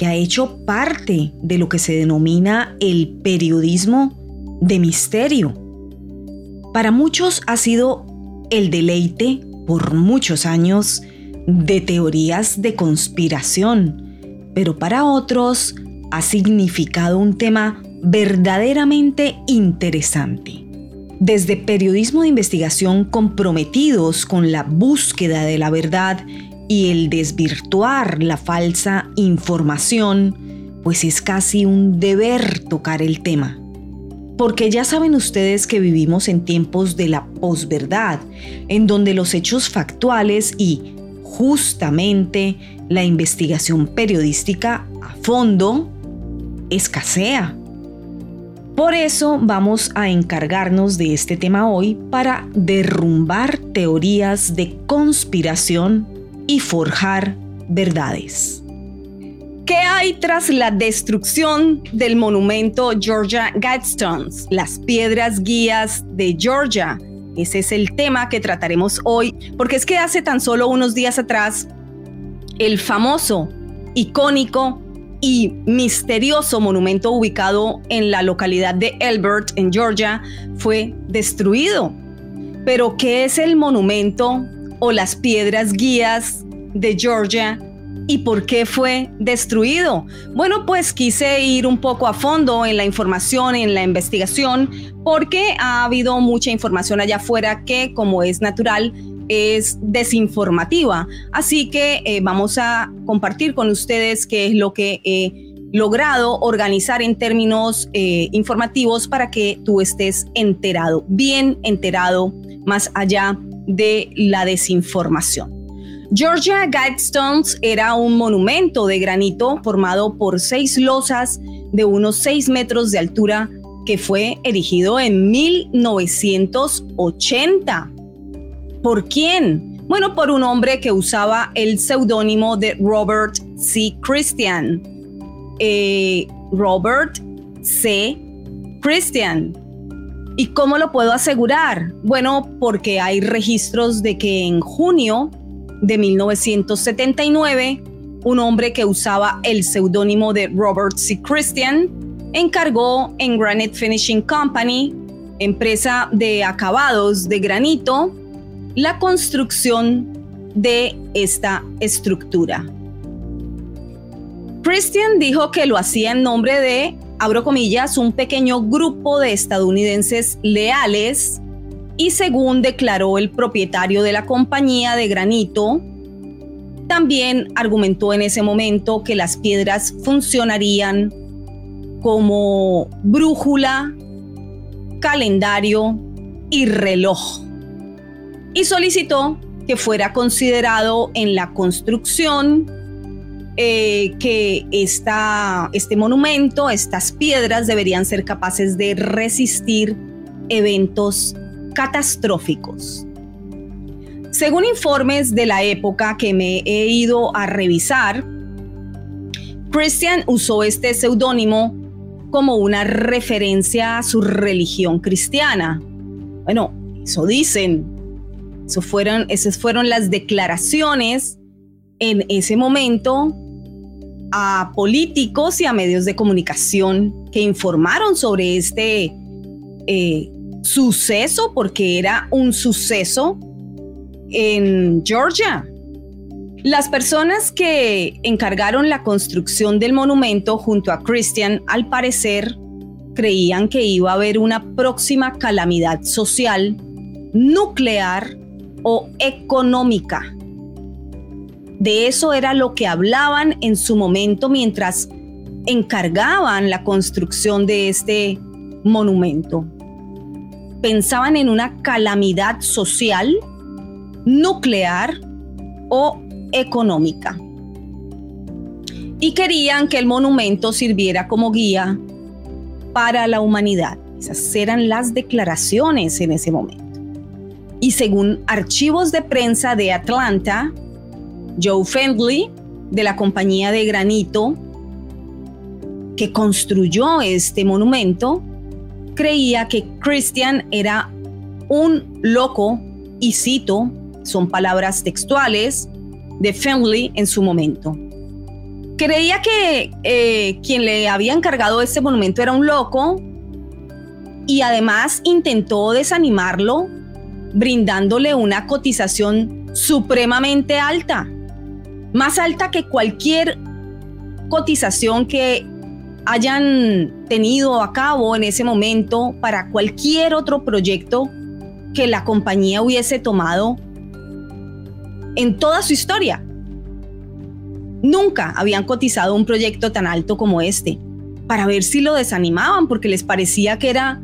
que ha hecho parte de lo que se denomina el periodismo de misterio. Para muchos ha sido el deleite por muchos años de teorías de conspiración, pero para otros ha significado un tema verdaderamente interesante. Desde periodismo de investigación comprometidos con la búsqueda de la verdad y el desvirtuar la falsa información, pues es casi un deber tocar el tema. Porque ya saben ustedes que vivimos en tiempos de la posverdad, en donde los hechos factuales y justamente la investigación periodística a fondo escasea. Por eso vamos a encargarnos de este tema hoy para derrumbar teorías de conspiración y forjar verdades. ¿Qué hay tras la destrucción del monumento Georgia Guidestones, las piedras guías de Georgia? Ese es el tema que trataremos hoy, porque es que hace tan solo unos días atrás, el famoso, icónico y misterioso monumento ubicado en la localidad de Elbert, en Georgia, fue destruido. Pero, ¿qué es el monumento o las piedras guías de Georgia y por qué fue destruido. Bueno, pues quise ir un poco a fondo en la información, en la investigación, porque ha habido mucha información allá afuera que, como es natural, es desinformativa. Así que eh, vamos a compartir con ustedes qué es lo que he logrado organizar en términos eh, informativos para que tú estés enterado, bien enterado, más allá de la desinformación. Georgia Guidestones era un monumento de granito formado por seis losas de unos seis metros de altura que fue erigido en 1980. ¿Por quién? Bueno, por un hombre que usaba el seudónimo de Robert C. Christian. Eh, Robert C. Christian. ¿Y cómo lo puedo asegurar? Bueno, porque hay registros de que en junio de 1979, un hombre que usaba el seudónimo de Robert C. Christian encargó en Granite Finishing Company, empresa de acabados de granito, la construcción de esta estructura. Christian dijo que lo hacía en nombre de, abro comillas, un pequeño grupo de estadounidenses leales y según declaró el propietario de la compañía de granito, también argumentó en ese momento que las piedras funcionarían como brújula, calendario y reloj. Y solicitó que fuera considerado en la construcción eh, que este monumento, estas piedras deberían ser capaces de resistir eventos catastróficos. Según informes de la época que me he ido a revisar, Christian usó este seudónimo como una referencia a su religión cristiana. Bueno, eso dicen. Eso esas fueron las declaraciones en ese momento a políticos y a medios de comunicación que informaron sobre este eh, suceso, porque era un suceso en Georgia. Las personas que encargaron la construcción del monumento junto a Christian, al parecer, creían que iba a haber una próxima calamidad social, nuclear o económica. De eso era lo que hablaban en su momento mientras encargaban la construcción de este monumento pensaban en una calamidad social, nuclear o económica. y querían que el monumento sirviera como guía para la humanidad. Esas eran las declaraciones en ese momento. Y según archivos de prensa de Atlanta, Joe Fendley, de la compañía de granito que construyó este monumento, creía que Christian era un loco y cito, son palabras textuales de Fendley en su momento. Creía que eh, quien le había encargado este monumento era un loco y además intentó desanimarlo brindándole una cotización supremamente alta, más alta que cualquier cotización que hayan tenido a cabo en ese momento para cualquier otro proyecto que la compañía hubiese tomado en toda su historia. Nunca habían cotizado un proyecto tan alto como este para ver si lo desanimaban porque les parecía que era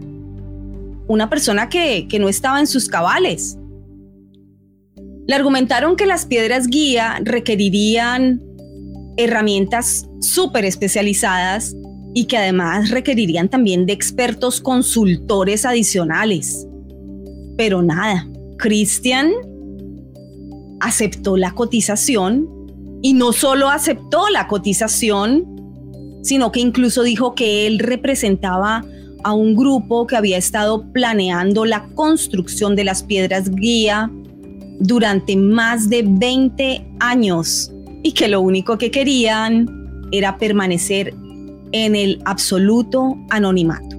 una persona que, que no estaba en sus cabales. Le argumentaron que las piedras guía requerirían herramientas súper especializadas y que además requerirían también de expertos consultores adicionales. Pero nada, Christian aceptó la cotización y no solo aceptó la cotización, sino que incluso dijo que él representaba a un grupo que había estado planeando la construcción de las piedras guía durante más de 20 años y que lo único que querían era permanecer en el absoluto anonimato.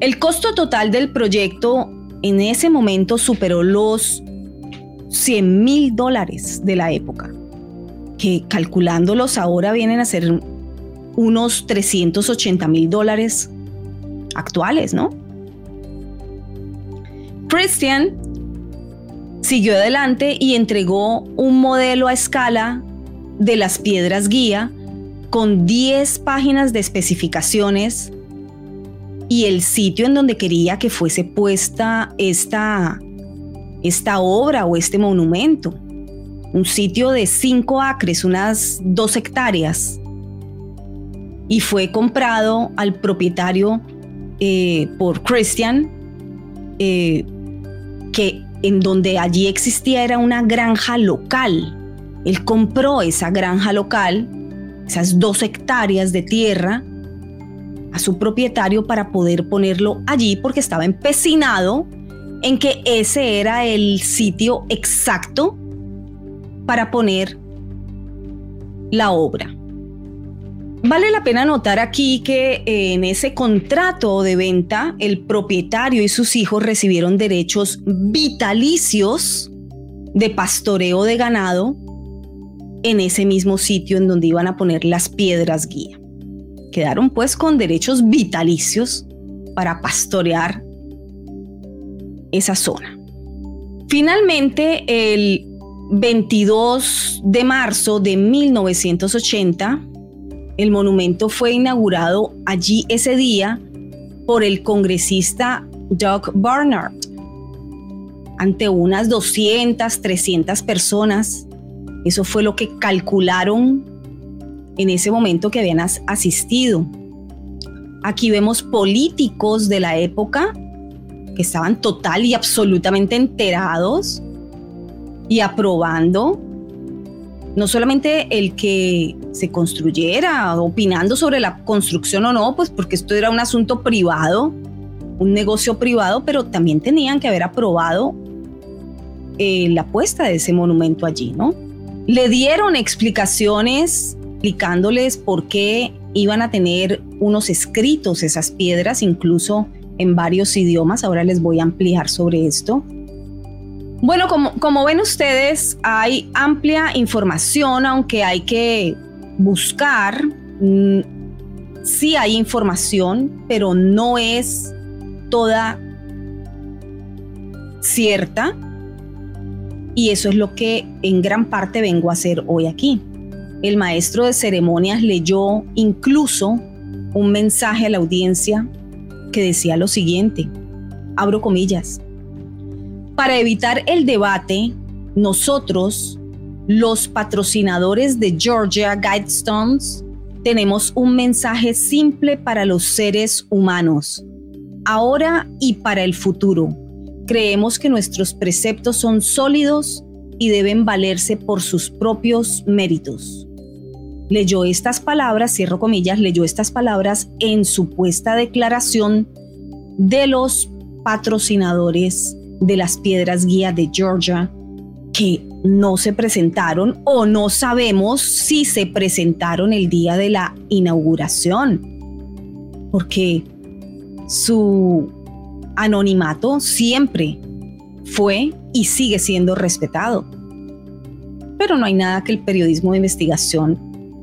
El costo total del proyecto en ese momento superó los 100 mil dólares de la época, que calculándolos ahora vienen a ser unos 380 mil dólares actuales, ¿no? Christian siguió adelante y entregó un modelo a escala de las piedras guía con 10 páginas de especificaciones y el sitio en donde quería que fuese puesta esta, esta obra o este monumento. Un sitio de 5 acres, unas 2 hectáreas. Y fue comprado al propietario eh, por Christian, eh, que en donde allí existía era una granja local. Él compró esa granja local, esas dos hectáreas de tierra, a su propietario para poder ponerlo allí porque estaba empecinado en que ese era el sitio exacto para poner la obra. Vale la pena notar aquí que eh, en ese contrato de venta el propietario y sus hijos recibieron derechos vitalicios de pastoreo de ganado en ese mismo sitio en donde iban a poner las piedras guía. Quedaron pues con derechos vitalicios para pastorear esa zona. Finalmente, el 22 de marzo de 1980, el monumento fue inaugurado allí ese día por el congresista Doug Barnard ante unas 200, 300 personas. Eso fue lo que calcularon en ese momento que habían asistido. Aquí vemos políticos de la época que estaban total y absolutamente enterados y aprobando no solamente el que se construyera, opinando sobre la construcción o no, pues porque esto era un asunto privado, un negocio privado, pero también tenían que haber aprobado eh, la puesta de ese monumento allí, ¿no? Le dieron explicaciones explicándoles por qué iban a tener unos escritos esas piedras, incluso en varios idiomas. Ahora les voy a ampliar sobre esto. Bueno, como, ven ustedes, hay amplia información, aunque hay que buscar. Mm, sí hay información, pero no es toda cierta. Y eso es lo que en gran parte vengo a hacer hoy aquí. El maestro de ceremonias leyó incluso un mensaje a la audiencia que decía lo siguiente, abro comillas, para evitar el debate, nosotros, los patrocinadores de Georgia Guidestones, tenemos un mensaje simple para los seres humanos, ahora y para el futuro. Creemos que nuestros preceptos son sólidos y deben valerse por sus propios méritos. Leyó estas palabras, cierro comillas, leyó estas palabras en supuesta declaración de los patrocinadores de las piedras guía de Georgia que no se presentaron o no sabemos si se presentaron el día de la inauguración, porque su anonimato siempre fue y sigue siendo respetado. Pero no hay nada que el periodismo de investigación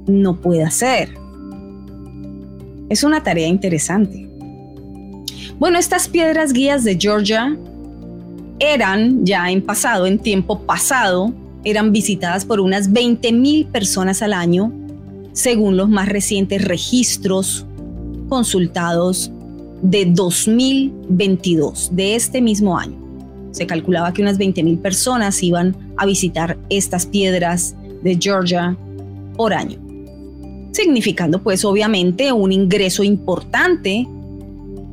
no pueda hacer. Es una tarea interesante. Bueno, estas piedras guías de Georgia eran ya en pasado, en tiempo pasado, eran visitadas por unas 20 mil personas al año, según los más recientes registros consultados de 2022, de este mismo año. Se calculaba que unas 20 mil personas iban a visitar estas piedras de Georgia por año, significando pues obviamente un ingreso importante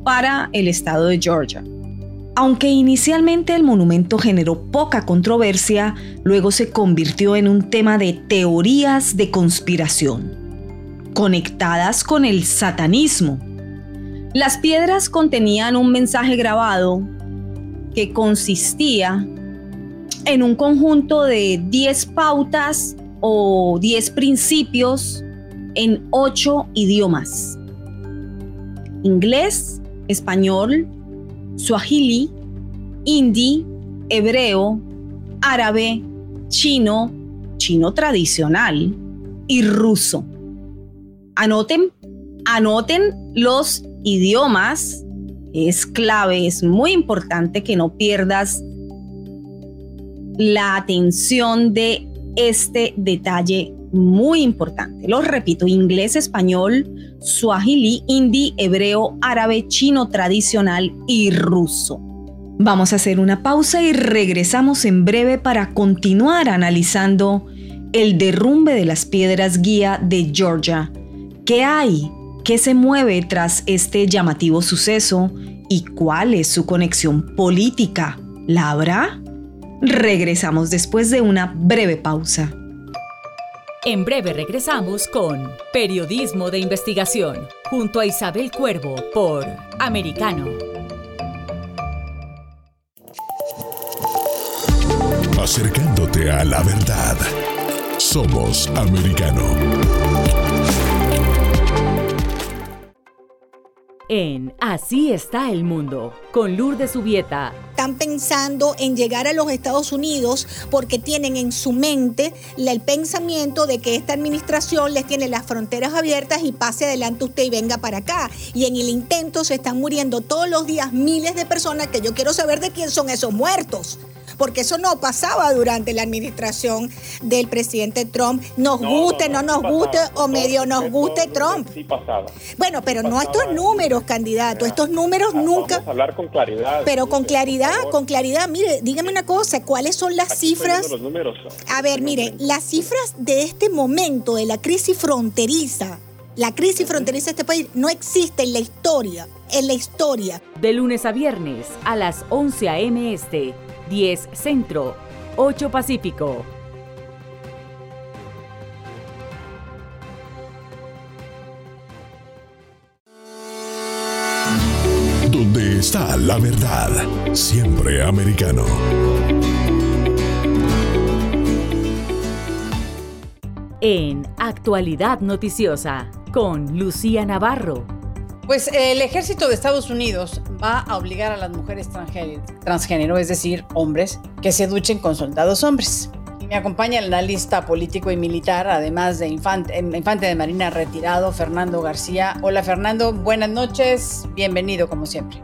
para el estado de Georgia. Aunque inicialmente el monumento generó poca controversia, luego se convirtió en un tema de teorías de conspiración, conectadas con el satanismo. Las piedras contenían un mensaje grabado que consistía en un conjunto de 10 pautas o 10 principios en 8 idiomas. Inglés, español, suajili, hindi, hebreo, árabe, chino, chino tradicional y ruso. Anoten, anoten los idiomas, es clave, es muy importante que no pierdas la atención de este detalle muy importante. Lo repito, inglés, español, suajili, hindi, hebreo, árabe, chino tradicional y ruso. Vamos a hacer una pausa y regresamos en breve para continuar analizando el derrumbe de las piedras guía de Georgia. ¿Qué hay? ¿Qué se mueve tras este llamativo suceso? ¿Y cuál es su conexión política? ¿La habrá? Regresamos después de una breve pausa. En breve regresamos con Periodismo de Investigación, junto a Isabel Cuervo por Americano. Acercándote a la verdad. Somos Americano. En Así está el mundo, con Lourdes Subieta. Están pensando en llegar a los Estados Unidos porque tienen en su mente el pensamiento de que esta administración les tiene las fronteras abiertas y pase adelante usted y venga para acá. Y en el intento se están muriendo todos los días miles de personas que yo quiero saber de quién son esos muertos porque eso no pasaba durante la administración del presidente Trump. Nos guste, no, nos guste o medio nos guste Trump. Sí pasaba. Bueno, pero no estos números, candidato, estos números nunca... Vamos a hablar con claridad. Pero con claridad, con claridad, mire, dígame una cosa, ¿cuáles son las cifras? Los números. A ver, mire, las cifras de este momento de la crisis fronteriza, la crisis fronteriza de este país no existe en la historia, en la historia. De lunes a viernes a las 11 a.m. este 10 Centro, 8 Pacífico. Donde está la verdad, siempre americano. En Actualidad Noticiosa, con Lucía Navarro. Pues el ejército de Estados Unidos va a obligar a las mujeres transgénero, es decir, hombres, que se duchen con soldados hombres. Me acompaña el analista político y militar, además de infante, infante de Marina retirado, Fernando García. Hola Fernando, buenas noches, bienvenido como siempre.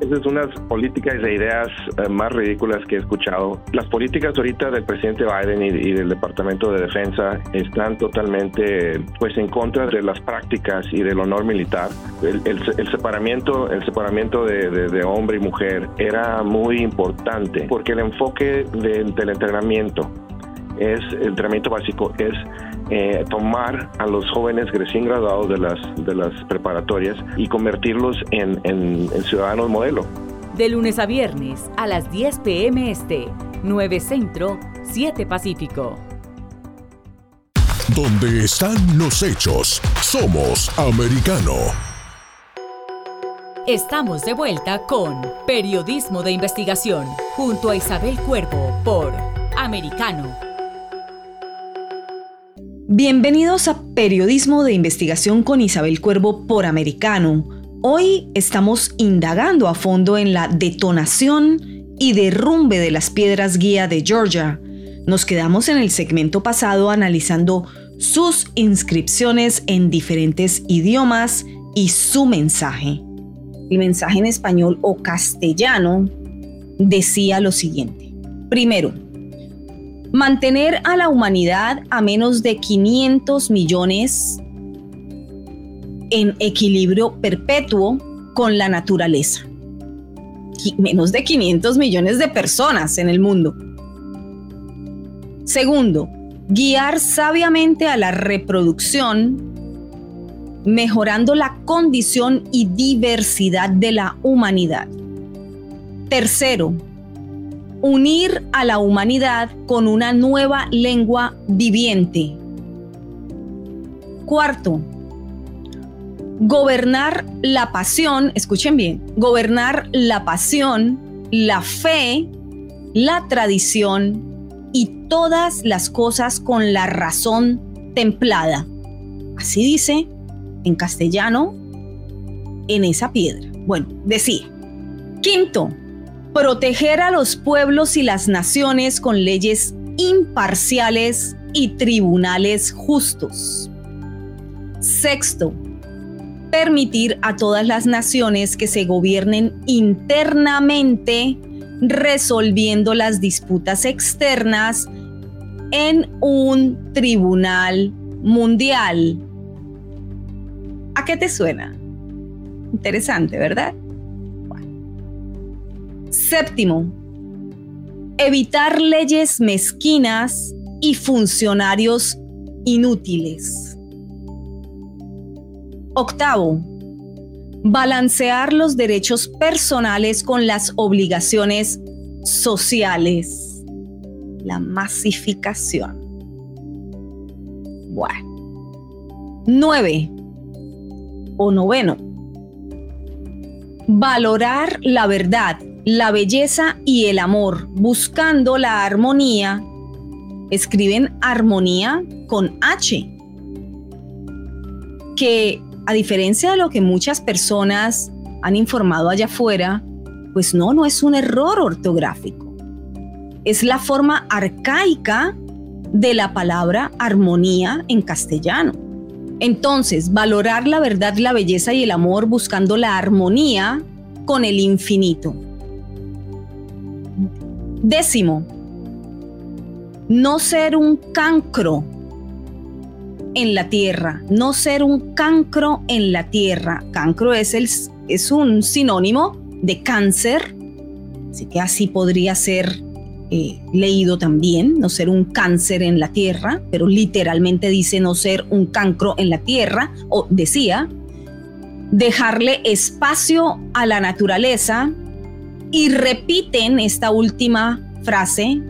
Esas son unas políticas e ideas eh, más ridículas que he escuchado. Las políticas ahorita del presidente Biden y, del Departamento de Defensa están totalmente pues en contra de las prácticas y del honor militar. El, separamiento, el separamiento de, hombre y mujer era muy importante porque el enfoque del entrenamiento es el entrenamiento básico es eh, tomar a los jóvenes recién graduados de las, de las preparatorias y convertirlos en, en, en ciudadanos modelo. De lunes a viernes a las 10 pm este, 9 Centro, 7 Pacífico. Donde están los hechos, somos americano. Estamos de vuelta con Periodismo de Investigación junto a Isabel Cuervo por Americano. Bienvenidos a Periodismo de Investigación con Isabel Cuervo por Americano. Hoy estamos indagando a fondo en la detonación y derrumbe de las piedras guía de Georgia. Nos quedamos en el segmento pasado analizando sus inscripciones en diferentes idiomas y su mensaje. El mensaje en español o castellano decía lo siguiente. Primero, mantener a la humanidad a menos de 500 millones en equilibrio perpetuo con la naturaleza. Menos de 500 millones de personas en el mundo. Segundo, guiar sabiamente a la reproducción, mejorando la condición y diversidad de la humanidad. Tercero, unir a la humanidad con una nueva lengua viviente. Cuarto, gobernar la pasión, escuchen bien, gobernar la pasión, la fe, la tradición y todas las cosas con la razón templada. Así dice en castellano en esa piedra. Bueno, decía. Quinto, proteger a los pueblos y las naciones con leyes imparciales y tribunales justos. Sexto, permitir a todas las naciones que se gobiernen internamente resolviendo las disputas externas en un tribunal mundial. ¿A qué te suena? Interesante, ¿verdad? Séptimo, evitar leyes mezquinas y funcionarios inútiles. Octavo, balancear los derechos personales con las obligaciones sociales. La masificación. Bueno. Nueve. O noveno. Valorar la verdad, la belleza y el amor, buscando la armonía. Escriben armonía con H. Que a diferencia de lo que muchas personas han informado allá afuera, pues no, no es un error ortográfico. Es la forma arcaica de la palabra armonía en castellano. Entonces, valorar la verdad, la belleza y el amor buscando la armonía con el infinito. Décimo, no ser un cancro en la tierra, no ser un cancro en la tierra. Cancro es, el, es un sinónimo de cáncer, así que así podría ser eh, leído también, no ser un cáncer en la tierra, pero literalmente dice no ser un cancro en la tierra, o decía, dejarle espacio a la naturaleza y repiten esta última frase,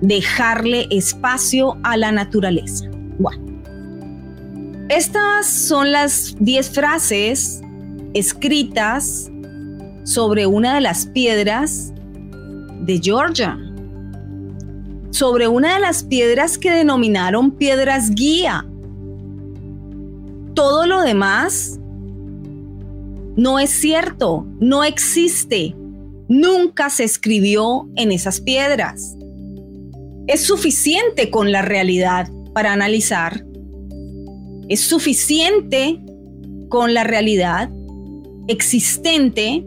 dejarle espacio a la naturaleza. Bueno, estas son las 10 frases escritas sobre una de las piedras de Georgia, sobre una de las piedras que denominaron piedras guía. Todo lo demás no es cierto, no existe, nunca se escribió en esas piedras. Es suficiente con la realidad para analizar es suficiente con la realidad existente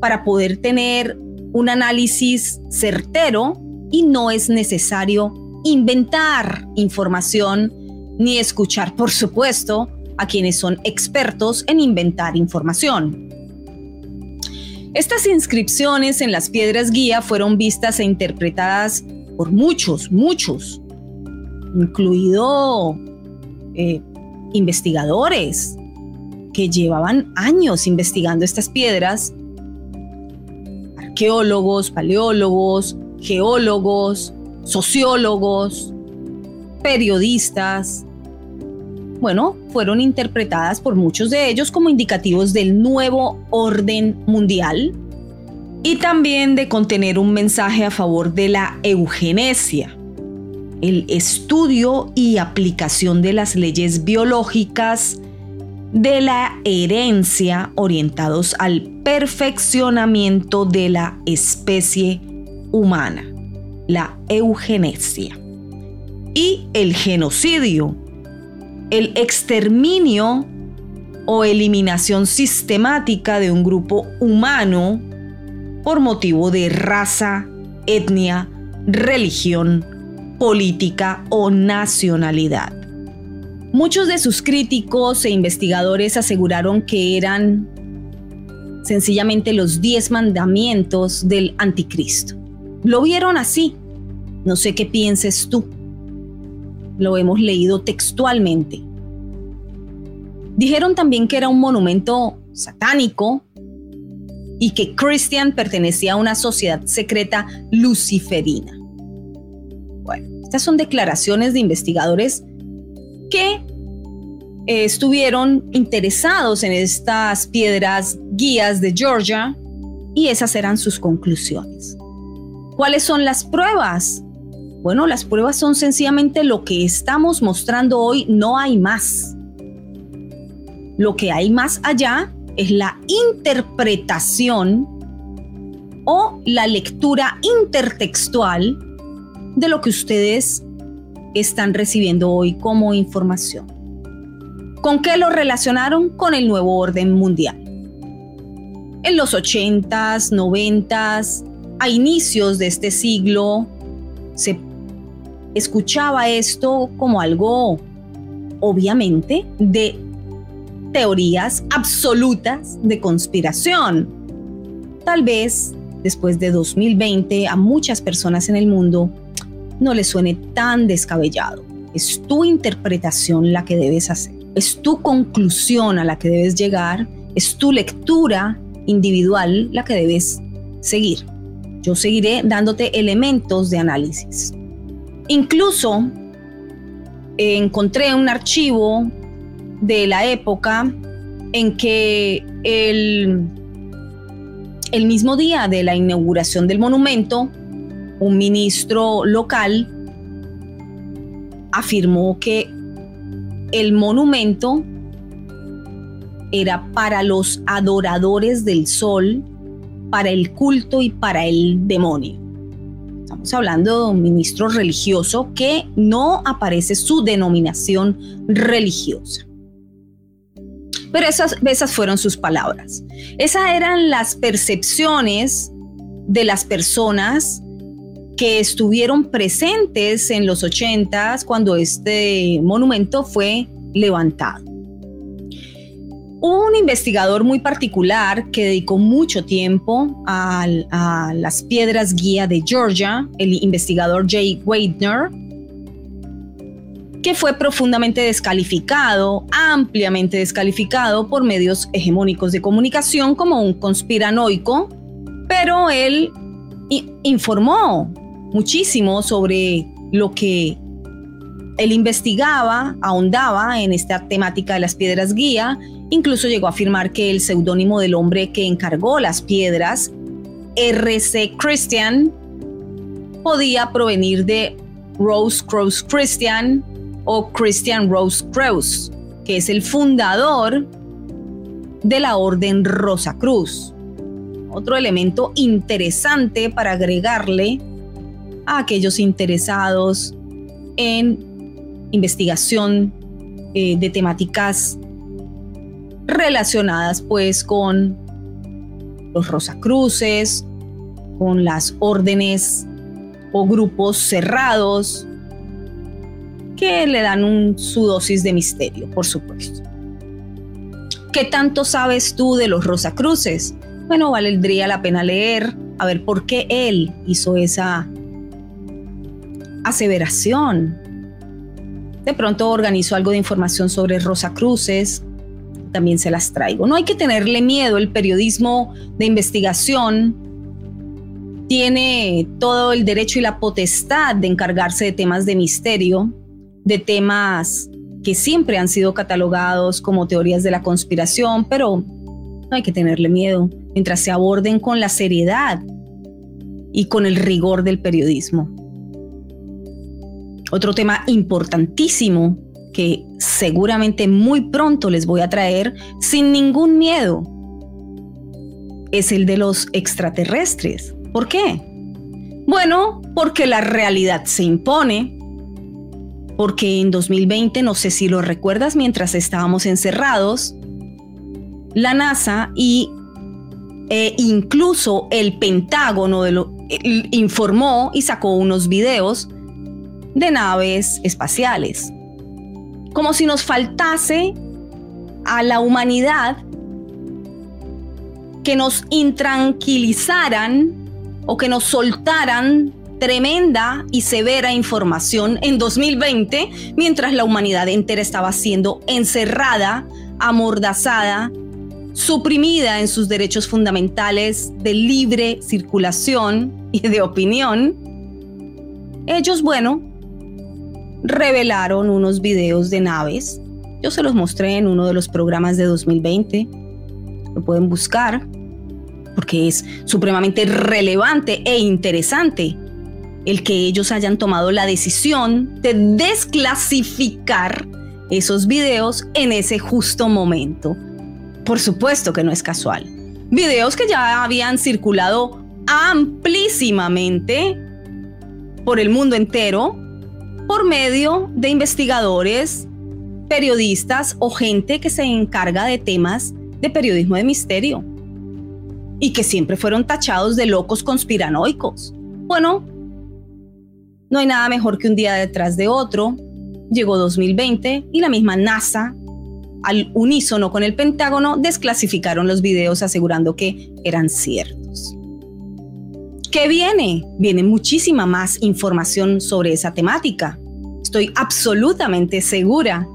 para poder tener un análisis certero y no es necesario inventar información ni escuchar, por supuesto, a quienes son expertos en inventar información. Estas inscripciones en las piedras guía fueron vistas e interpretadas por muchos, muchos incluido eh, investigadores que llevaban años investigando estas piedras, arqueólogos, paleólogos, geólogos, sociólogos, periodistas, bueno, fueron interpretadas por muchos de ellos como indicativos del nuevo orden mundial y también de contener un mensaje a favor de la eugenesia, el estudio y aplicación de las leyes biológicas de la herencia orientados al perfeccionamiento de la especie humana, la eugenesia, y el genocidio, el exterminio o eliminación sistemática de un grupo humano por motivo de raza, etnia, religión, política o nacionalidad. Muchos de sus críticos e investigadores aseguraron que eran sencillamente los diez mandamientos del anticristo. Lo vieron así. No sé qué pienses tú lo hemos leído textualmente. Dijeron también que era un monumento satánico y que Christian pertenecía a una sociedad secreta luciferina. Bueno, estas son declaraciones de investigadores que eh, estuvieron interesados en estas piedras guías de Georgia y esas eran sus conclusiones. ¿Cuáles son las pruebas? Bueno, las pruebas son sencillamente lo que estamos mostrando hoy, no hay más. Lo que hay más allá es la interpretación o la lectura intertextual de lo que ustedes están recibiendo hoy como información. ¿Con qué lo relacionaron? Con el nuevo orden mundial. En los 80s, 90s, a inicios de este siglo, se escuchaba esto como algo, obviamente, de teorías absolutas de conspiración. Tal vez después de 2020 a muchas personas en el mundo no les suene tan descabellado. Es tu interpretación la que debes hacer. Es tu conclusión a la que debes llegar. Es tu lectura individual la que debes seguir. Yo seguiré dándote elementos de análisis. Incluso eh, encontré un archivo de la época en que el, el mismo día de la inauguración del monumento, un ministro local afirmó que el monumento era para los adoradores del sol, para el culto y para el demonio. Estamos hablando de un ministro religioso que no aparece su denominación religiosa. Pero esas, esas fueron sus palabras. Esas eran las percepciones de las personas que estuvieron presentes en los 80 cuando este monumento fue levantado. Un investigador muy particular que dedicó mucho tiempo a, las piedras guía de Georgia, el investigador Jay Weidner, que fue profundamente descalificado, ampliamente descalificado por medios hegemónicos de comunicación como un conspiranoico, pero él informó muchísimo sobre lo que él investigaba, ahondaba en esta temática de las piedras guía, incluso llegó a afirmar que el seudónimo del hombre que encargó las piedras, RC Christian, podía provenir de Rose Cross Christian o Christian Rose Cross, que es el fundador de la Orden Rosa Cruz. Otro elemento interesante para agregarle a aquellos interesados en investigación eh, de temáticas relacionadas pues con los Rosacruces, con las órdenes o grupos cerrados que le dan un, su dosis de misterio, por supuesto. ¿Qué tanto sabes tú de los Rosacruces? Bueno, valdría la pena leer, a ver por qué él hizo esa aseveración De pronto organizo algo de información sobre Rosa Cruces, también se las traigo. No hay que tenerle miedo, el periodismo de investigación tiene todo el derecho y la potestad de encargarse de temas de misterio, de temas que siempre han sido catalogados como teorías de la conspiración, pero no hay que tenerle miedo mientras se aborden con la seriedad y con el rigor del periodismo. Otro tema importantísimo que seguramente muy pronto les voy a traer sin ningún miedo es el de los extraterrestres. ¿Por qué? Bueno, porque la realidad se impone, porque en 2020, no sé si lo recuerdas, mientras estábamos encerrados, la NASA y e incluso el Pentágono informó y sacó unos videos de naves espaciales como si nos faltase a la humanidad que nos intranquilizaran o que nos soltaran tremenda y severa información en 2020, mientras la humanidad entera estaba siendo encerrada, amordazada, suprimida en sus derechos fundamentales de libre circulación y de opinión. Ellos, bueno, revelaron unos videos de naves. Yo se los mostré en uno de los programas de 2020. Lo pueden buscar porque es supremamente relevante e interesante el que ellos hayan tomado la decisión de desclasificar esos videos en ese justo momento. Por supuesto que no es casual. Videos que ya habían circulado amplísimamente por el mundo entero por medio de investigadores, periodistas o gente que se encarga de temas de periodismo de misterio y que siempre fueron tachados de locos conspiranoicos. Bueno, no hay nada mejor que un día detrás de otro. Llegó 2020 y la misma NASA, al unísono con el Pentágono, desclasificaron los videos asegurando que eran ciertos. ¿Qué viene? Viene muchísima más información sobre esa temática. Estoy absolutamente segura.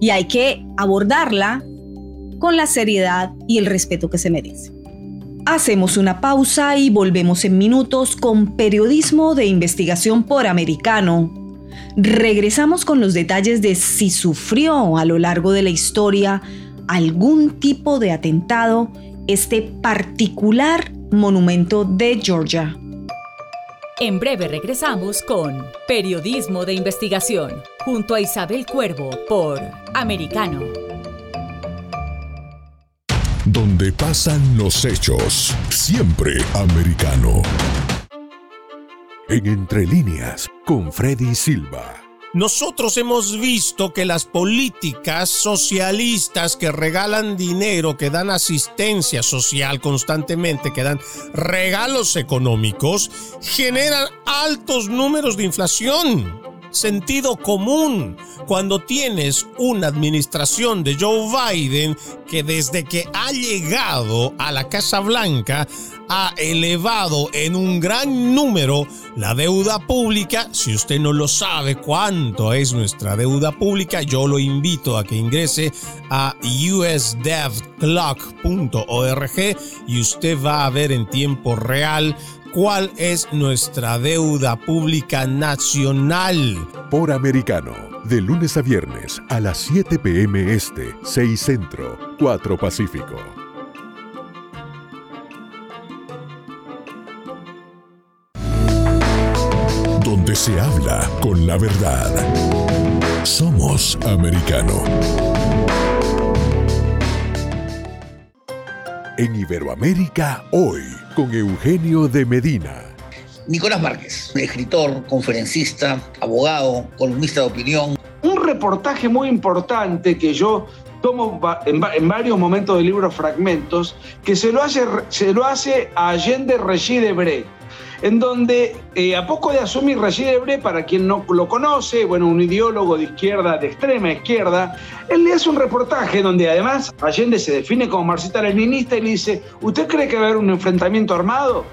Y hay que abordarla con la seriedad y el respeto que se merece. Hacemos una pausa y volvemos en minutos con periodismo de investigación por americano. Regresamos con los detalles de si sufrió a lo largo de la historia algún tipo de atentado este particular monumento de Georgia. En breve regresamos con Periodismo de Investigación, junto a Isabel Cuervo por Americano. Donde pasan los hechos, siempre americano. En Entre líneas, con Freddy Silva. Nosotros hemos visto que las políticas socialistas que regalan dinero, que dan asistencia social constantemente, que dan regalos económicos, generan altos números de inflación. Sentido común cuando tienes una administración de Joe Biden que desde que ha llegado a la Casa Blanca ha elevado en un gran número la deuda pública. Si usted no lo sabe cuánto es nuestra deuda pública, yo lo invito a que ingrese a usdevclock.org y usted va a ver en tiempo real cuál es nuestra deuda pública nacional. Por americano, de lunes a viernes a las 7 pm este, 6 centro, 4 pacífico. Donde se habla con la verdad. Somos americano. En Iberoamérica hoy, con Eugenio de Medina. Nicolás Márquez, escritor, conferencista, abogado, columnista de opinión. Un reportaje muy importante que yo tomo en, varios momentos del libro fragmentos, que se lo hace, se lo hace a Allende Regis Debré en donde eh, a poco de asumir Rashid para quien no lo conoce, bueno, un ideólogo de izquierda, de extrema izquierda, él le hace un reportaje donde además Allende se define como marxista-leninista y le dice, ¿usted cree que va a haber un enfrentamiento armado?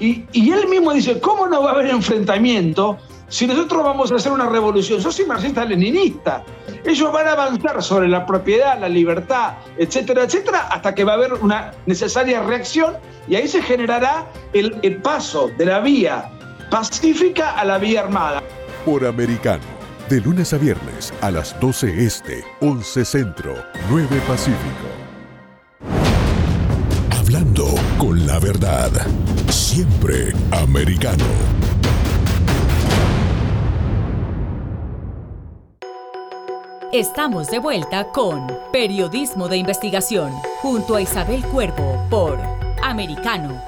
Y, y él mismo dice, ¿cómo no va a haber enfrentamiento si nosotros vamos a hacer una revolución, yo soy marxista-leninista, ellos van a avanzar sobre la propiedad, la libertad, etcétera, etcétera, hasta que va a haber una necesaria reacción y ahí se generará el, el paso de la vía pacífica a la vía armada. Por americano, de lunes a viernes a las 12 este, 11 centro, 9 pacífico. Hablando con la verdad, siempre americano. Estamos de vuelta con Periodismo de Investigación junto a Isabel Cuervo por Americano.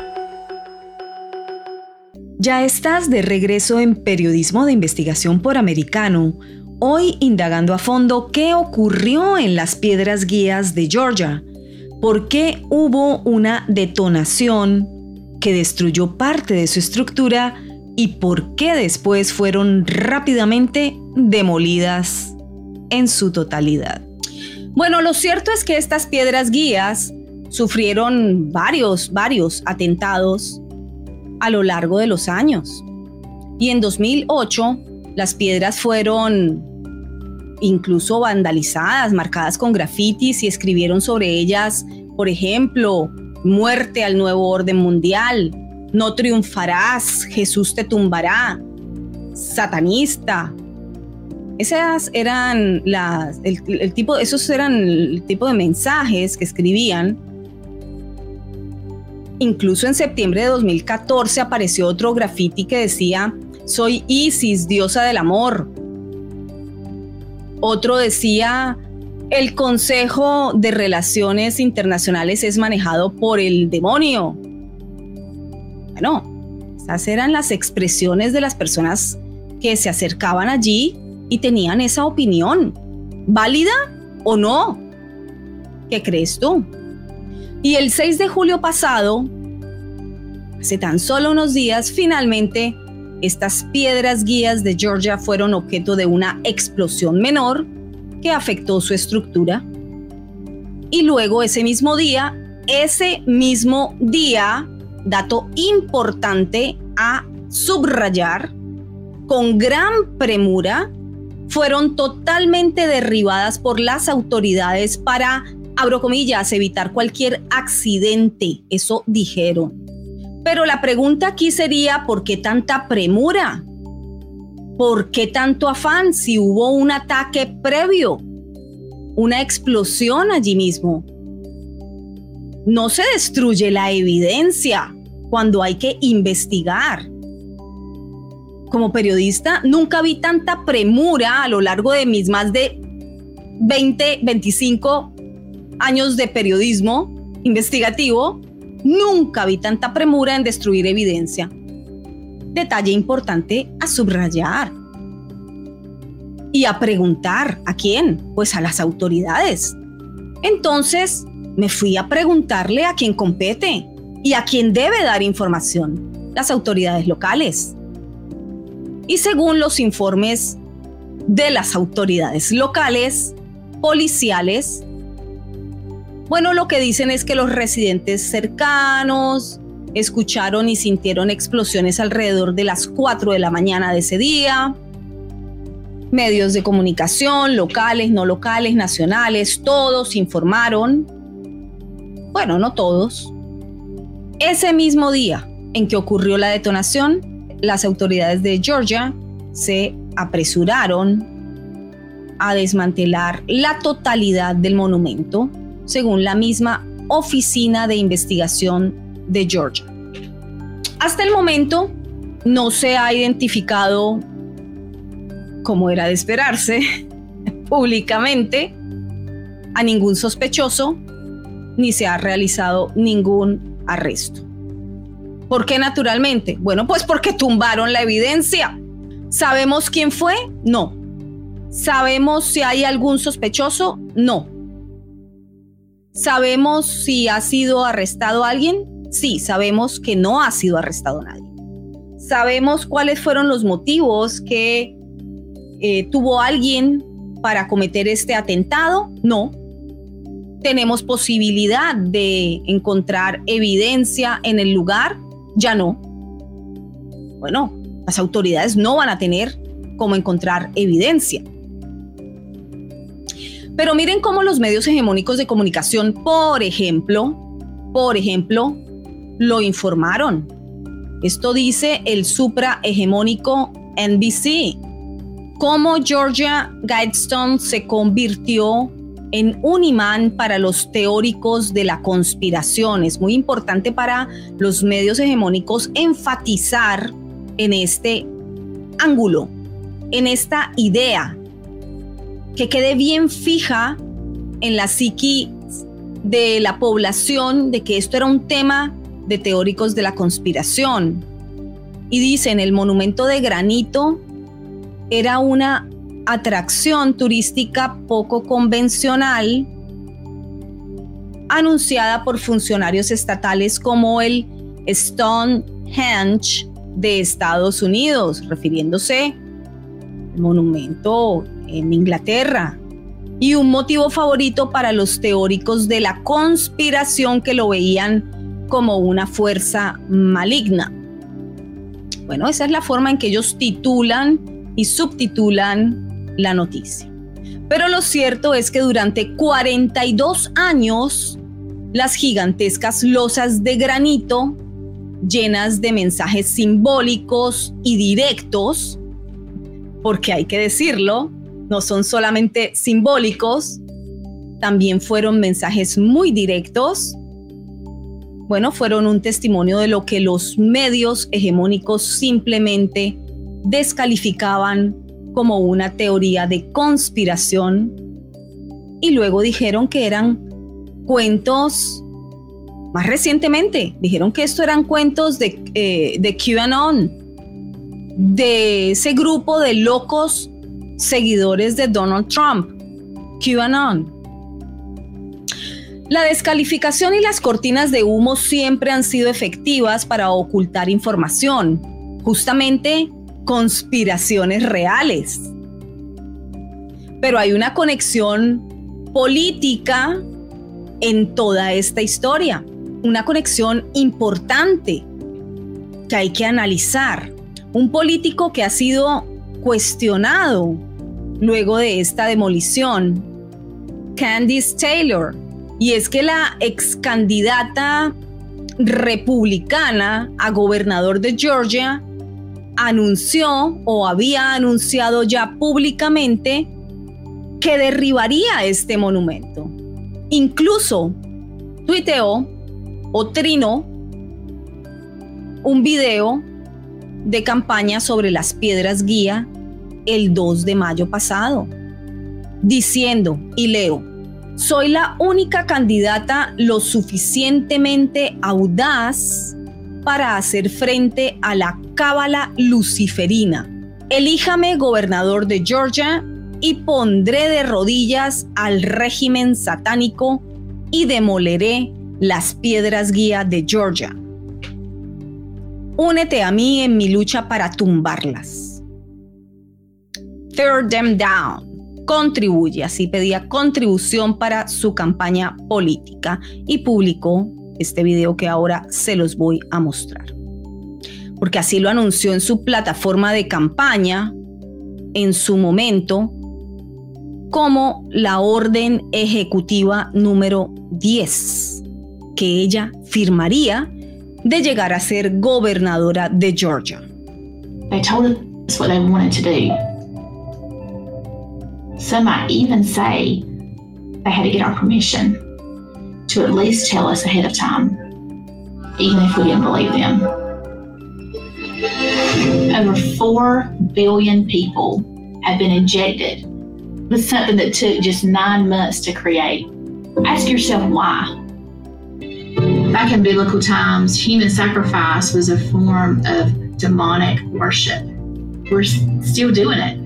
Ya estás de regreso en Periodismo de Investigación por Americano, hoy indagando a fondo qué ocurrió en las piedras guías de Georgia, por qué hubo una detonación que destruyó parte de su estructura y por qué después fueron rápidamente demolidas en su totalidad. Bueno, lo cierto es que estas piedras guías sufrieron varios, varios atentados a lo largo de los años. Y en 2008 las piedras fueron incluso vandalizadas, marcadas con grafitis y escribieron sobre ellas, por ejemplo, muerte al nuevo orden mundial, no triunfarás, Jesús te tumbará, satanista, esas eran el, tipo, esos eran el tipo de mensajes que escribían. Incluso en septiembre de 2014 apareció otro graffiti que decía, soy Isis, diosa del amor. Otro decía, el Consejo de Relaciones Internacionales es manejado por el demonio. Bueno, esas eran las expresiones de las personas que se acercaban allí y tenían esa opinión. ¿Válida o no? ¿Qué crees tú? Y el 6 de julio pasado, hace tan solo unos días, finalmente estas piedras guías de Georgia fueron objeto de una explosión menor que afectó su estructura. Y luego ese mismo día, ese mismo día, dato importante a subrayar, con gran premura, fueron totalmente derribadas por las autoridades para, abro comillas, evitar cualquier accidente. Eso dijeron. Pero la pregunta aquí sería, ¿por qué tanta premura? ¿Por qué tanto afán si hubo un ataque previo? Una explosión allí mismo. No se destruye la evidencia cuando hay que investigar como periodista nunca vi tanta premura a lo largo de mis más de 20, 25 años de periodismo investigativo. Nunca vi tanta premura en destruir evidencia. Detalle importante a subrayar. Y a preguntar, ¿a quién? Pues a las autoridades. Entonces me fui a preguntarle a quién compete y a quién debe dar información. Las autoridades locales. Y según los informes de las autoridades locales, policiales, bueno, lo que dicen es que los residentes cercanos escucharon y sintieron explosiones alrededor de las 4 de la mañana de ese día. Medios de comunicación, locales, no locales, nacionales, todos informaron. Bueno, no todos. Ese mismo día en que ocurrió la detonación, las autoridades de Georgia se apresuraron a desmantelar la totalidad del monumento, según la misma Oficina de Investigación de Georgia. Hasta el momento no se ha identificado, como era de esperarse, públicamente a ningún sospechoso, ni se ha realizado ningún arresto. ¿Por qué naturalmente? Bueno, pues porque tumbaron la evidencia. ¿Sabemos quién fue? No. ¿Sabemos si hay algún sospechoso? No. ¿Sabemos si ha sido arrestado alguien? Sí, sabemos que no ha sido arrestado nadie. ¿Sabemos cuáles fueron los motivos que eh, tuvo alguien para cometer este atentado? No. ¿Tenemos posibilidad de encontrar evidencia en el lugar? Ya no. Bueno, Las autoridades no van a tener cómo encontrar evidencia. Pero miren cómo los medios hegemónicos de comunicación, por ejemplo, por ejemplo, lo informaron. Esto dice el suprahegemónico NBC. Cómo Georgia Guidestone se convirtió en un imán para los teóricos de la conspiración. Es muy importante para los medios hegemónicos enfatizar en este ángulo, en esta idea, que quede bien fija en la psiqui de la población de que esto era un tema de teóricos de la conspiración. Y dicen, el monumento de granito era una atracción turística poco convencional anunciada por funcionarios estatales como el Stonehenge de Estados Unidos, refiriéndose al monumento en Inglaterra, y un motivo favorito para los teóricos de la conspiración que lo veían como una fuerza maligna. Bueno, esa es la forma en que ellos titulan y subtitulan la noticia. Pero lo cierto es que durante 42 años, las gigantescas losas de granito, llenas de mensajes simbólicos y directos, porque hay que decirlo, no son solamente simbólicos, también fueron mensajes muy directos. Bueno, fueron un testimonio de lo que los medios hegemónicos simplemente descalificaban como una teoría de conspiración y luego dijeron que eran cuentos, más recientemente, dijeron que esto eran cuentos de, eh, de QAnon, de ese grupo de locos seguidores de Donald Trump, QAnon. La descalificación y las cortinas de humo siempre han sido efectivas para ocultar información, justamente conspiraciones reales. Pero hay una conexión política en toda esta historia, una conexión importante que hay que analizar. Un político que ha sido cuestionado luego de esta demolición, Candice Taylor. Y es que la ex candidata republicana a gobernador de Georgia anunció o había anunciado ya públicamente que derribaría este monumento. Incluso tuiteó o trinó un video de campaña sobre las piedras guía el 2 de mayo pasado, diciendo, y leo, soy la única candidata lo suficientemente audaz para hacer frente a la cábala luciferina. Elíjame gobernador de Georgia y pondré de rodillas al régimen satánico y demoleré las piedras guía de Georgia. Únete a mí en mi lucha para tumbarlas. Tear them down. Contribuye, así pedía contribución para su campaña política y publicó este video que ahora se los voy a mostrar. Porque así lo anunció en su plataforma de campaña en su momento como la orden ejecutiva número 10 que ella firmaría de llegar a ser gobernadora de Georgia. They told us what they wanted to do. Some might even say they had to get our permission to at least tell us ahead of time, even if we didn't believe them. Over 4 billion people have been injected with something that took just nine months to create. Ask yourself why. Back in biblical times, human sacrifice was a form of demonic worship. We're still doing it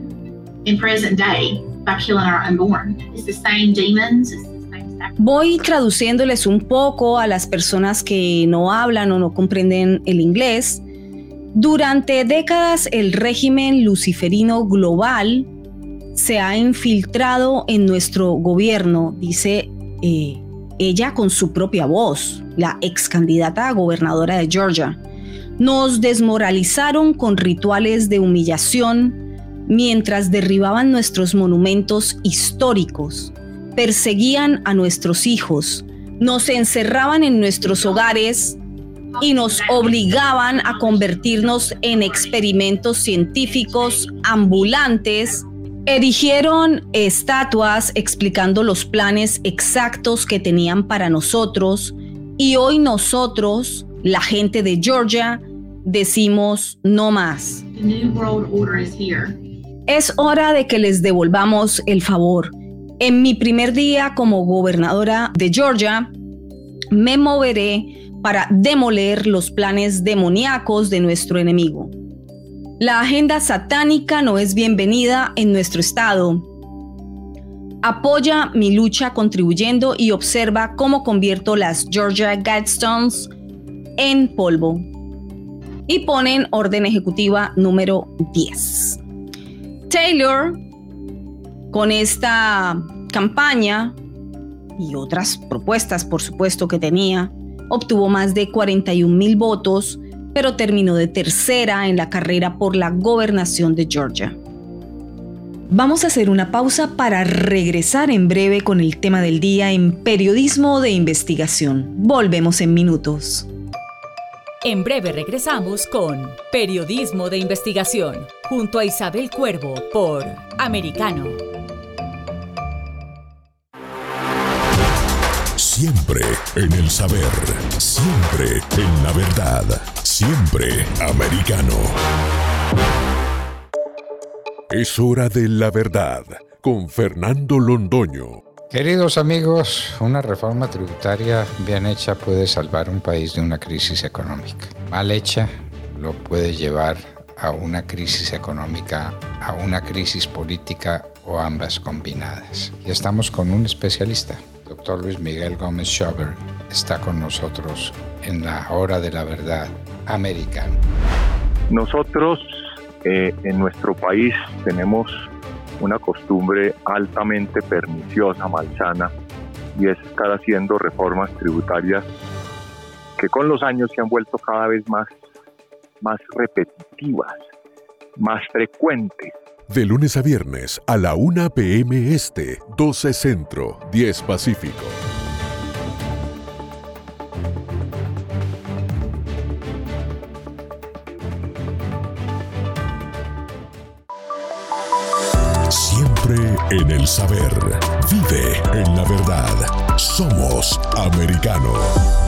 in present day by killing our unborn. It's the same demons. Voy traduciéndoles un poco a las personas que no hablan o no comprenden el inglés. Durante décadas el régimen luciferino global se ha infiltrado en nuestro gobierno, dice eh, ella con su propia voz, la ex candidata a gobernadora de Georgia. Nos desmoralizaron con rituales de humillación mientras derribaban nuestros monumentos históricos, perseguían a nuestros hijos, nos encerraban en nuestros hogares y nos obligaban a convertirnos en experimentos científicos ambulantes. Erigieron estatuas explicando los planes exactos que tenían para nosotros y hoy nosotros, la gente de Georgia, decimos no más. Es hora de que les devolvamos el favor. En mi primer día como gobernadora de Georgia, me moveré para demoler los planes demoníacos de nuestro enemigo. La agenda satánica no es bienvenida en nuestro estado. Apoya mi lucha contribuyendo y observa cómo convierto las Georgia Guidestones en polvo. Y ponen orden ejecutiva número 10. Taylor, con esta campaña y otras propuestas, por supuesto, que tenía, obtuvo más de 41 mil votos, pero terminó de tercera en la carrera por la gobernación de Georgia. Vamos a hacer una pausa para regresar en breve con el tema del día en periodismo de investigación. Volvemos en minutos. En breve regresamos con Periodismo de Investigación, junto a Isabel Cuervo por Americano. Siempre en el saber, siempre en la verdad, siempre americano. Es hora de la verdad con Fernando Londoño. Queridos amigos, una reforma tributaria bien hecha puede salvar un país de una crisis económica. Mal hecha lo puede llevar a una crisis económica, a una crisis política o ambas combinadas. Y estamos con un especialista, doctor Luis Miguel Gómez Schober está con nosotros en la hora de la verdad americana. Nosotros eh, en nuestro país tenemos una costumbre altamente perniciosa, malsana, y es estar haciendo reformas tributarias que con los años se han vuelto cada vez más, más repetitivas, más frecuentes de lunes a viernes a la 1 p.m. Este, 12 Centro, 10 Pacífico. Siempre en el saber. Vive en la verdad. Somos americano.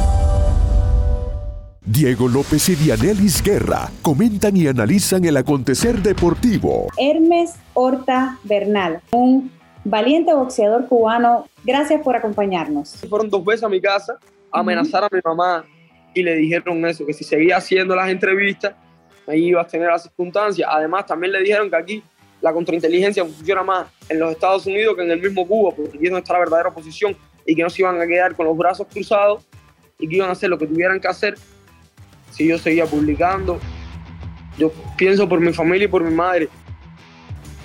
Diego López y Dianelis Guerra comentan y analizan el acontecer deportivo. Hermes Horta Bernal, un valiente boxeador cubano, gracias por acompañarnos. Fueron dos veces a mi casa a amenazar a mi mamá y le dijeron eso, que si seguía haciendo las entrevistas me iba a tener las circunstancias. Además, también le dijeron que aquí la contrainteligencia funciona más en los Estados Unidos que en el mismo Cuba, porque aquí es donde está la verdadera oposición y que no se iban a quedar con los brazos cruzados y que iban a hacer lo que tuvieran que hacer si yo seguía publicando. Yo pienso por mi familia y por mi madre,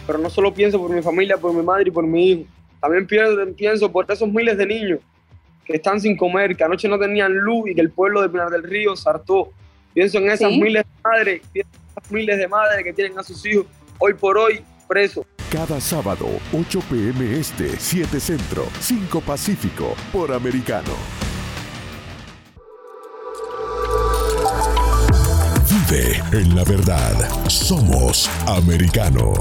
pero no solo pienso por mi familia, por mi madre y por mi hijo. También pienso, por esos miles de niños que están sin comer, que anoche no tenían luz y que el pueblo de Pinar del Río sartó. Pienso en esas miles de madres, pienso en esas miles de madres que tienen a sus hijos hoy por hoy presos. Cada sábado, 8 pm este, 7 centro, 5 pacífico, por americano. En la verdad. Somos americano.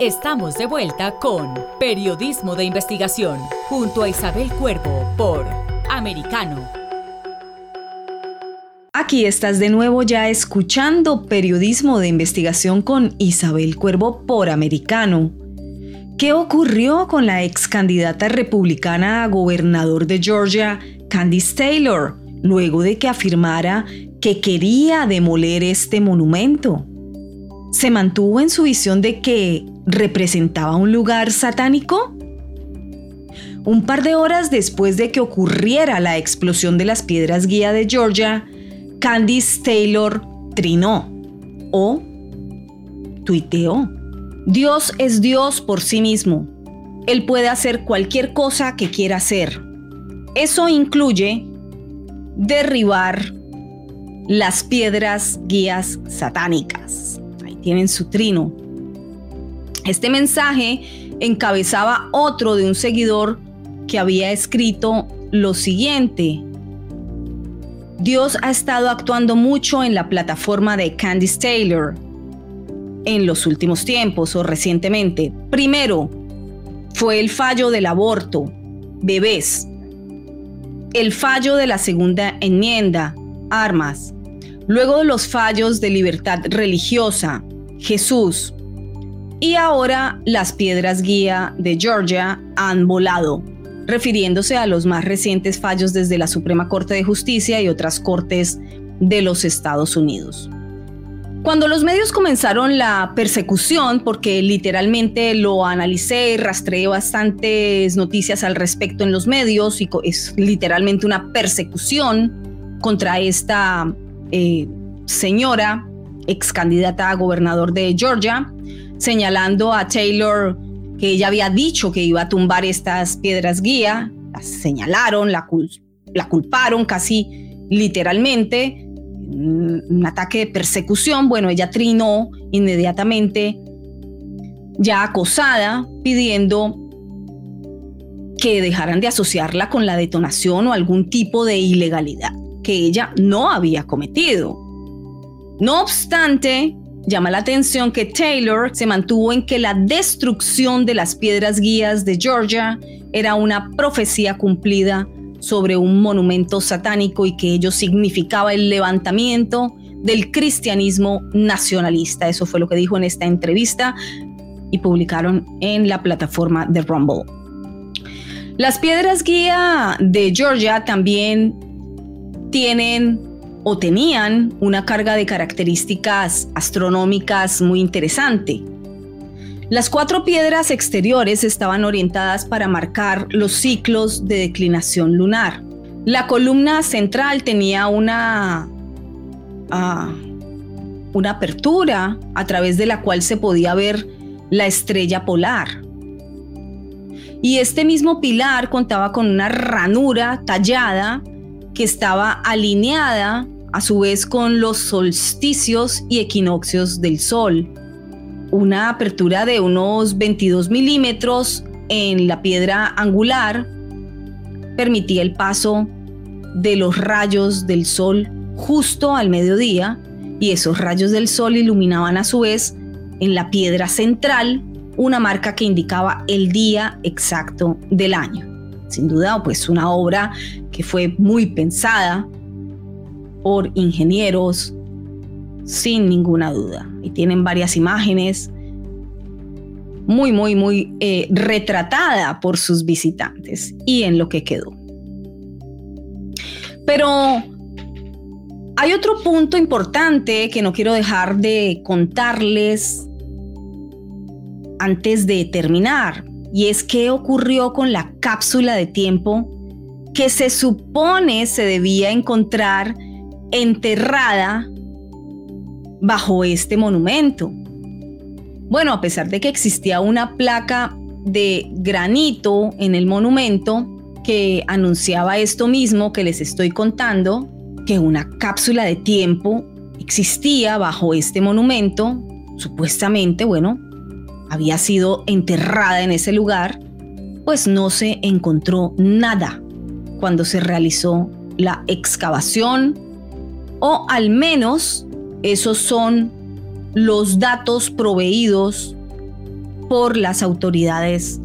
Estamos de vuelta con Periodismo de Investigación junto a Isabel Cuervo por Americano. Aquí estás de nuevo ya escuchando Periodismo de Investigación con Isabel Cuervo por Americano. ¿Qué ocurrió con la ex candidata republicana a gobernador de Georgia, Candice Taylor, luego de que afirmara que quería demoler este monumento. ¿Se mantuvo en su visión de que representaba un lugar satánico? Un par de horas después de que ocurriera la explosión de las piedras guía de Georgia, Candice Taylor trinó o tuiteó. Dios es Dios por sí mismo. Él puede hacer cualquier cosa que quiera hacer. Eso incluye derribar las piedras guías satánicas. Ahí tienen su trino. Este mensaje encabezaba otro de un seguidor que había escrito lo siguiente. Dios ha estado actuando mucho en la plataforma de Candice Taylor en los últimos tiempos o recientemente. Primero, fue el fallo del aborto, bebés. El fallo de la segunda enmienda, armas. Luego los fallos de libertad religiosa, Jesús. Y ahora las piedras guía de Georgia han volado, refiriéndose a los más recientes fallos desde la Suprema Corte de Justicia y otras cortes de los Estados Unidos. Cuando los medios comenzaron la persecución, porque literalmente lo analicé rastreé bastantes noticias al respecto en los medios, y es literalmente una persecución contra esta eh, señora, ex candidata a gobernador de Georgia, señalando a Taylor que ella había dicho que iba a tumbar estas piedras guía, la señalaron, la, la culparon casi literalmente, un ataque de persecución, bueno, ella trinó inmediatamente, ya acosada, pidiendo que dejaran de asociarla con la detonación o algún tipo de ilegalidad que ella no había cometido. No obstante, llama la atención que Taylor se mantuvo en que la destrucción de las piedras guías de Georgia era una profecía cumplida sobre un monumento satánico y que ello significaba el levantamiento del cristianismo nacionalista. Eso fue lo que dijo en esta entrevista y publicaron en la plataforma de Rumble. Las piedras guía de Georgia también tienen o tenían una carga de características astronómicas muy interesante. Las cuatro piedras exteriores estaban orientadas para marcar los ciclos de declinación lunar. La columna central tenía una, ah, una apertura a través de la cual se podía ver la estrella polar. Y este mismo pilar contaba con una ranura tallada que estaba alineada a su vez con los solsticios y equinoccios del Sol una apertura de unos 22 milímetros en la piedra angular permitía el paso de los rayos del sol justo al mediodía y esos rayos del sol iluminaban a su vez en la piedra central una marca que indicaba el día exacto del año. Sin duda, pues una obra que fue muy pensada por ingenieros, sin ninguna duda. Y tienen varias imágenes muy, muy, muy eh, retratada por sus visitantes y en lo que quedó. Pero hay otro punto importante que no quiero dejar de contarles antes de terminar, y es qué ocurrió con la cápsula de tiempo que se supone se debía encontrar enterrada bajo este monumento. Bueno, a pesar de que existía una placa de granito en el monumento que anunciaba esto mismo que les estoy contando, que una cápsula de tiempo existía bajo este monumento, supuestamente, bueno, había sido enterrada en ese lugar, pues no se encontró nada cuando se realizó la excavación, o al menos esos son los datos proveídos por las autoridades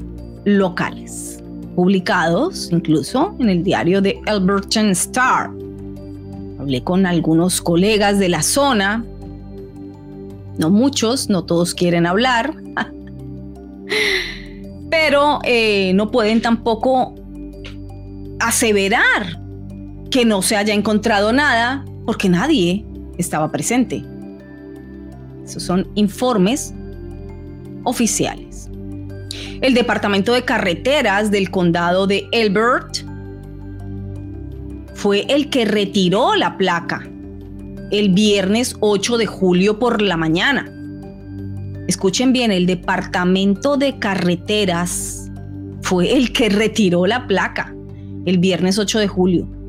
locales, publicados incluso en el diario de Alberton Star. Hablé con algunos colegas de la zona, no muchos, no todos quieren hablar, pero eh, no pueden tampoco aseverar que no se haya encontrado nada porque nadie estaba presente. Esos son informes oficiales. El Departamento de Carreteras del Condado de Elbert fue el que retiró la placa el viernes 8 de julio por la mañana. Escuchen bien, el Departamento de Carreteras fue el que retiró la placa el viernes 8 de julio.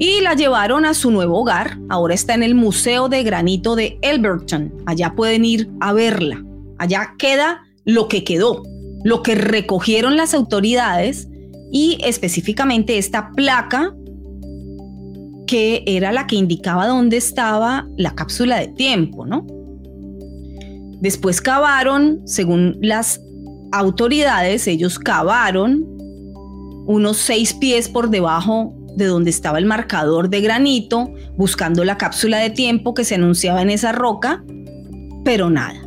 Y la llevaron a su nuevo hogar. Ahora está en el Museo de Granito de Elberton. Allá pueden ir a verla. Allá queda lo que quedó, lo que recogieron las autoridades y específicamente esta placa que era la que indicaba dónde estaba la cápsula de tiempo, ¿no? Después cavaron, según las autoridades, ellos cavaron unos seis pies por debajo de donde estaba el marcador de granito, buscando la cápsula de tiempo que se anunciaba en esa roca, pero nada.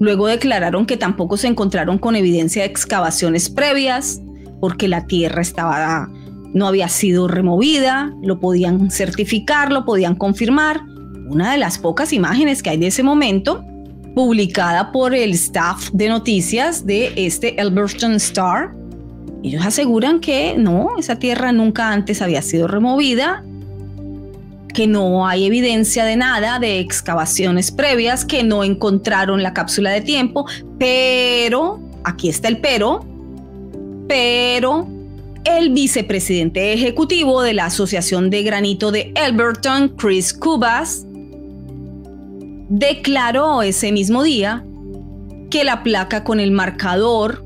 Luego declararon que tampoco se encontraron con evidencia de excavaciones previas, porque la tierra estaba no había sido removida, lo podían certificar, lo podían confirmar. Una de las pocas imágenes que hay de ese momento, publicada por el staff de noticias de este Alberton Star, ellos aseguran que no, esa tierra nunca antes había sido removida, que no hay evidencia de nada, de excavaciones previas, que no encontraron la cápsula de tiempo, pero, aquí está el pero, pero el vicepresidente ejecutivo de la Asociación de Granito de Elberton, Chris Cubas, declaró ese mismo día que la placa con el marcador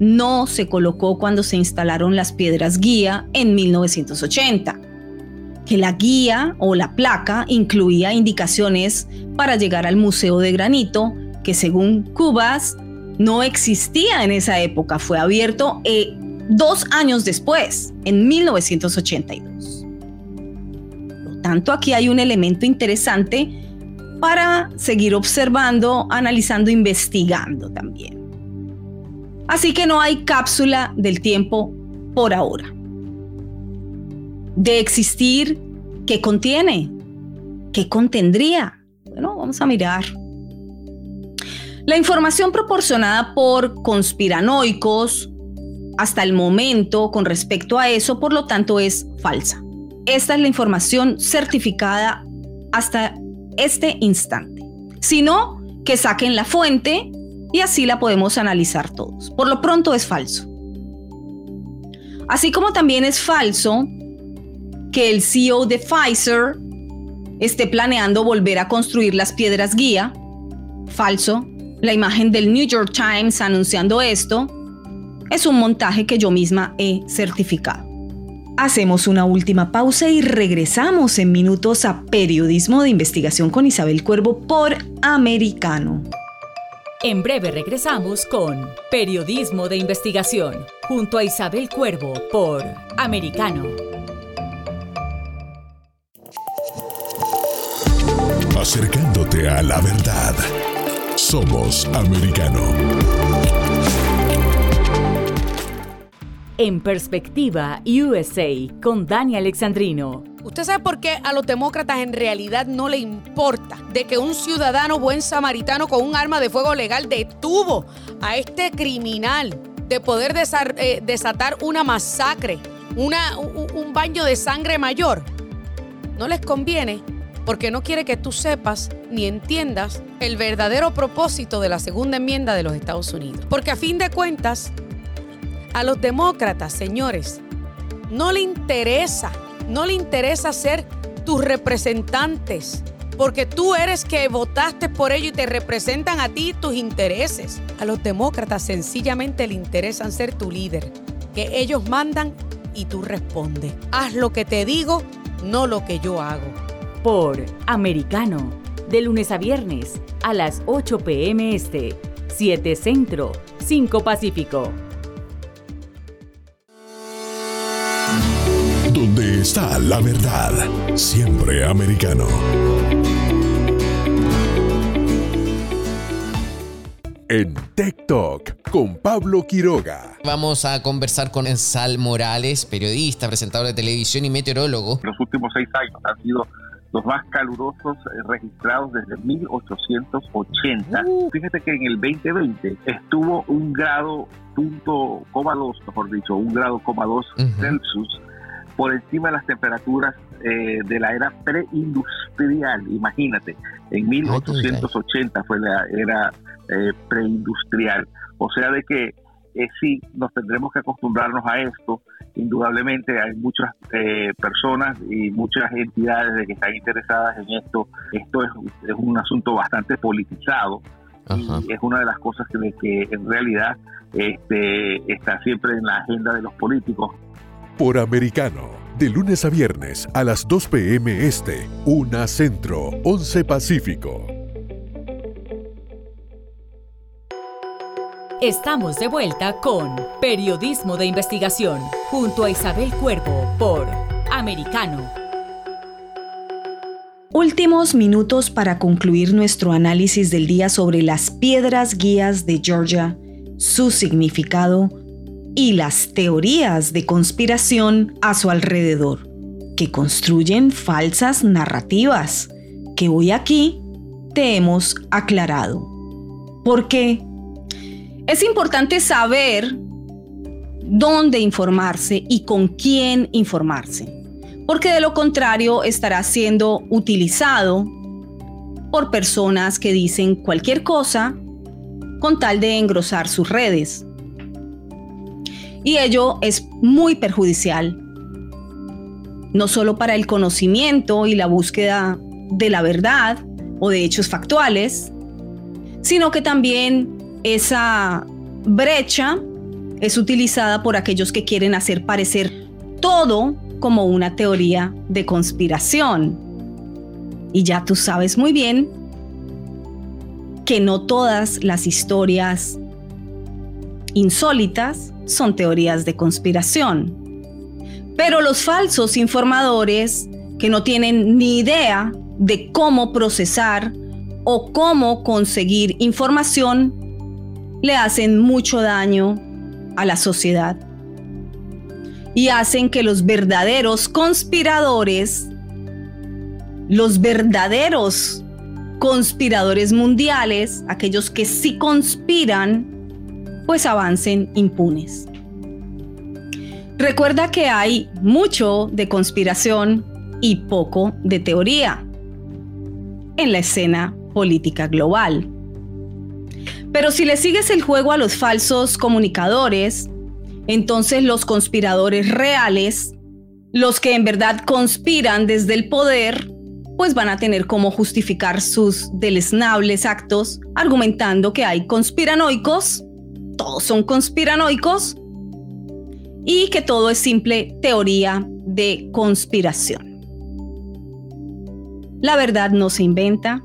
no se colocó cuando se instalaron las piedras guía en 1980, que la guía o la placa incluía indicaciones para llegar al Museo de Granito, que según Cubas no existía en esa época, fue abierto eh, dos años después, en 1982. Por lo tanto, aquí hay un elemento interesante para seguir observando, analizando, investigando también. Así que no hay cápsula del tiempo por ahora. De existir, ¿qué contiene? ¿Qué contendría? Bueno, vamos a mirar. La información proporcionada por conspiranoicos hasta el momento con respecto a eso, por lo tanto, es falsa. Esta es la información certificada hasta este instante. Si no, que saquen la fuente y así la podemos analizar todos. Por lo pronto es falso. Así como también es falso que el CEO de Pfizer esté planeando volver a construir las piedras guía. Falso la imagen del New York Times anunciando esto es un montaje que yo misma he certificado. Hacemos una última pausa y regresamos en minutos a Periodismo de Investigación con Isabel Cuervo por Americano. En breve regresamos con Periodismo de Investigación junto a Isabel Cuervo por Americano. Acercándote a la verdad. Somos americano. En Perspectiva USA con Dani Alexandrino. ¿Usted sabe por qué a los demócratas en realidad no le importa de que un ciudadano buen samaritano con un arma de fuego legal detuvo a este criminal de poder eh, desatar una masacre, una, un baño de sangre mayor? No les conviene porque no quiere que tú sepas ni entiendas el verdadero propósito de la segunda enmienda de los Estados Unidos. Porque a fin de cuentas, a los demócratas, señores, no le interesa, no le interesa ser tus representantes, porque tú eres que votaste por ello y te representan a ti tus intereses. A los demócratas sencillamente le interesan ser tu líder, que ellos mandan y tú respondes. Haz lo que te digo, no lo que yo hago por Americano, de lunes a viernes a las 8 pm este, 7 Centro, 5 Pacífico. Está la verdad, siempre americano. en Talk con Pablo Quiroga. Vamos a conversar con Sal Morales, periodista, presentador de televisión y meteorólogo. Los últimos seis años han sido los más calurosos eh, registrados desde 1880. Uh. Fíjate que en el 2020 estuvo un grado punto coma dos, mejor dicho, un grado coma dos Celsius por encima de las temperaturas eh, de la era preindustrial. Imagínate, en 1880 fue la era eh, preindustrial. O sea de que eh, sí, nos tendremos que acostumbrarnos a esto. Indudablemente hay muchas eh, personas y muchas entidades de que están interesadas en esto. Esto es, un asunto bastante politizado y es una de las cosas que, que en realidad este, está siempre en la agenda de los políticos. Por Americano, de lunes a viernes a las 2 p.m. Este, 1 Centro, 11 Pacífico. Estamos de vuelta con Periodismo de Investigación junto a Isabel Cuervo por Americano. Últimos minutos para concluir nuestro análisis del día sobre las piedras guías de Georgia, su significado y las teorías de conspiración a su alrededor, que construyen falsas narrativas que hoy aquí te hemos aclarado. ¿Por qué? Es importante saber dónde informarse y con quién informarse, porque de lo contrario estará siendo utilizado por personas que dicen cualquier cosa con tal de engrosar sus redes. Y ello es muy perjudicial, no solo para el conocimiento y la búsqueda de la verdad o de hechos factuales, sino que también esa brecha es utilizada por aquellos que quieren hacer parecer todo como una teoría de conspiración. Y ya tú sabes muy bien que no todas las historias insólitas son teorías de conspiración. Pero los falsos informadores que no tienen ni idea de cómo procesar o cómo conseguir información le hacen mucho daño a la sociedad y hacen que los verdaderos conspiradores, los verdaderos conspiradores mundiales, aquellos que sí conspiran, pues avancen impunes. Recuerda que hay mucho de conspiración y poco de teoría en la escena política global. Pero si le sigues el juego a los falsos comunicadores, entonces los conspiradores reales, los que en verdad conspiran desde el poder, pues van a tener cómo justificar sus deleznables actos argumentando que hay conspiranoicos, todos son conspiranoicos, y que todo es simple teoría de conspiración. La verdad no se inventa,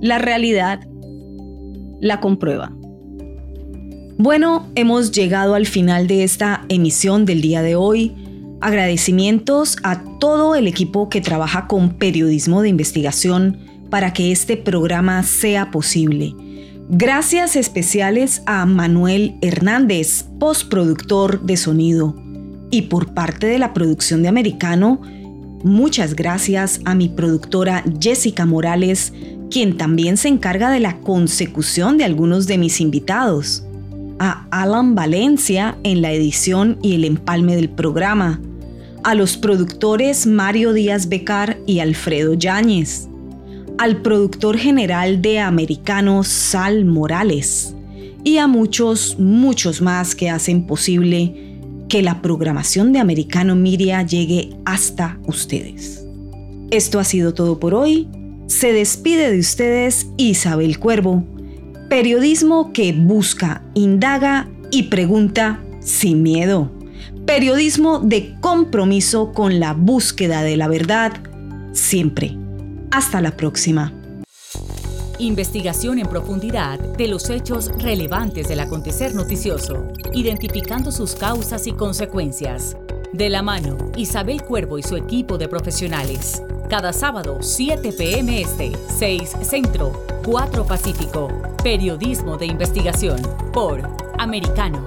la realidad la comprueba. Bueno, hemos llegado al final de esta emisión del día de hoy. Agradecimientos a todo el equipo que trabaja con periodismo de investigación para que este programa sea posible. Gracias especiales a Manuel Hernández, postproductor de sonido. Y por parte de la producción de Americano, muchas gracias a mi productora Jessica Morales, quien también se encarga de la consecución de algunos de mis invitados, a Alan Valencia en la edición y el empalme del programa, a los productores Mario Díaz Becar y Alfredo Yáñez, al productor general de Americano Sal Morales y a muchos, muchos más que hacen posible que la programación de Americano Miria llegue hasta ustedes. Esto ha sido todo por hoy. Se despide de ustedes Isabel Cuervo, periodismo que busca, indaga y pregunta sin miedo. Periodismo de compromiso con la búsqueda de la verdad, siempre. Hasta la próxima. Investigación en profundidad de los hechos relevantes del acontecer noticioso, identificando sus causas y consecuencias. De la mano, Isabel Cuervo y su equipo de profesionales. Cada sábado, 7 p.m. Este, 6 Centro, 4 Pacífico. Periodismo de investigación por Americano.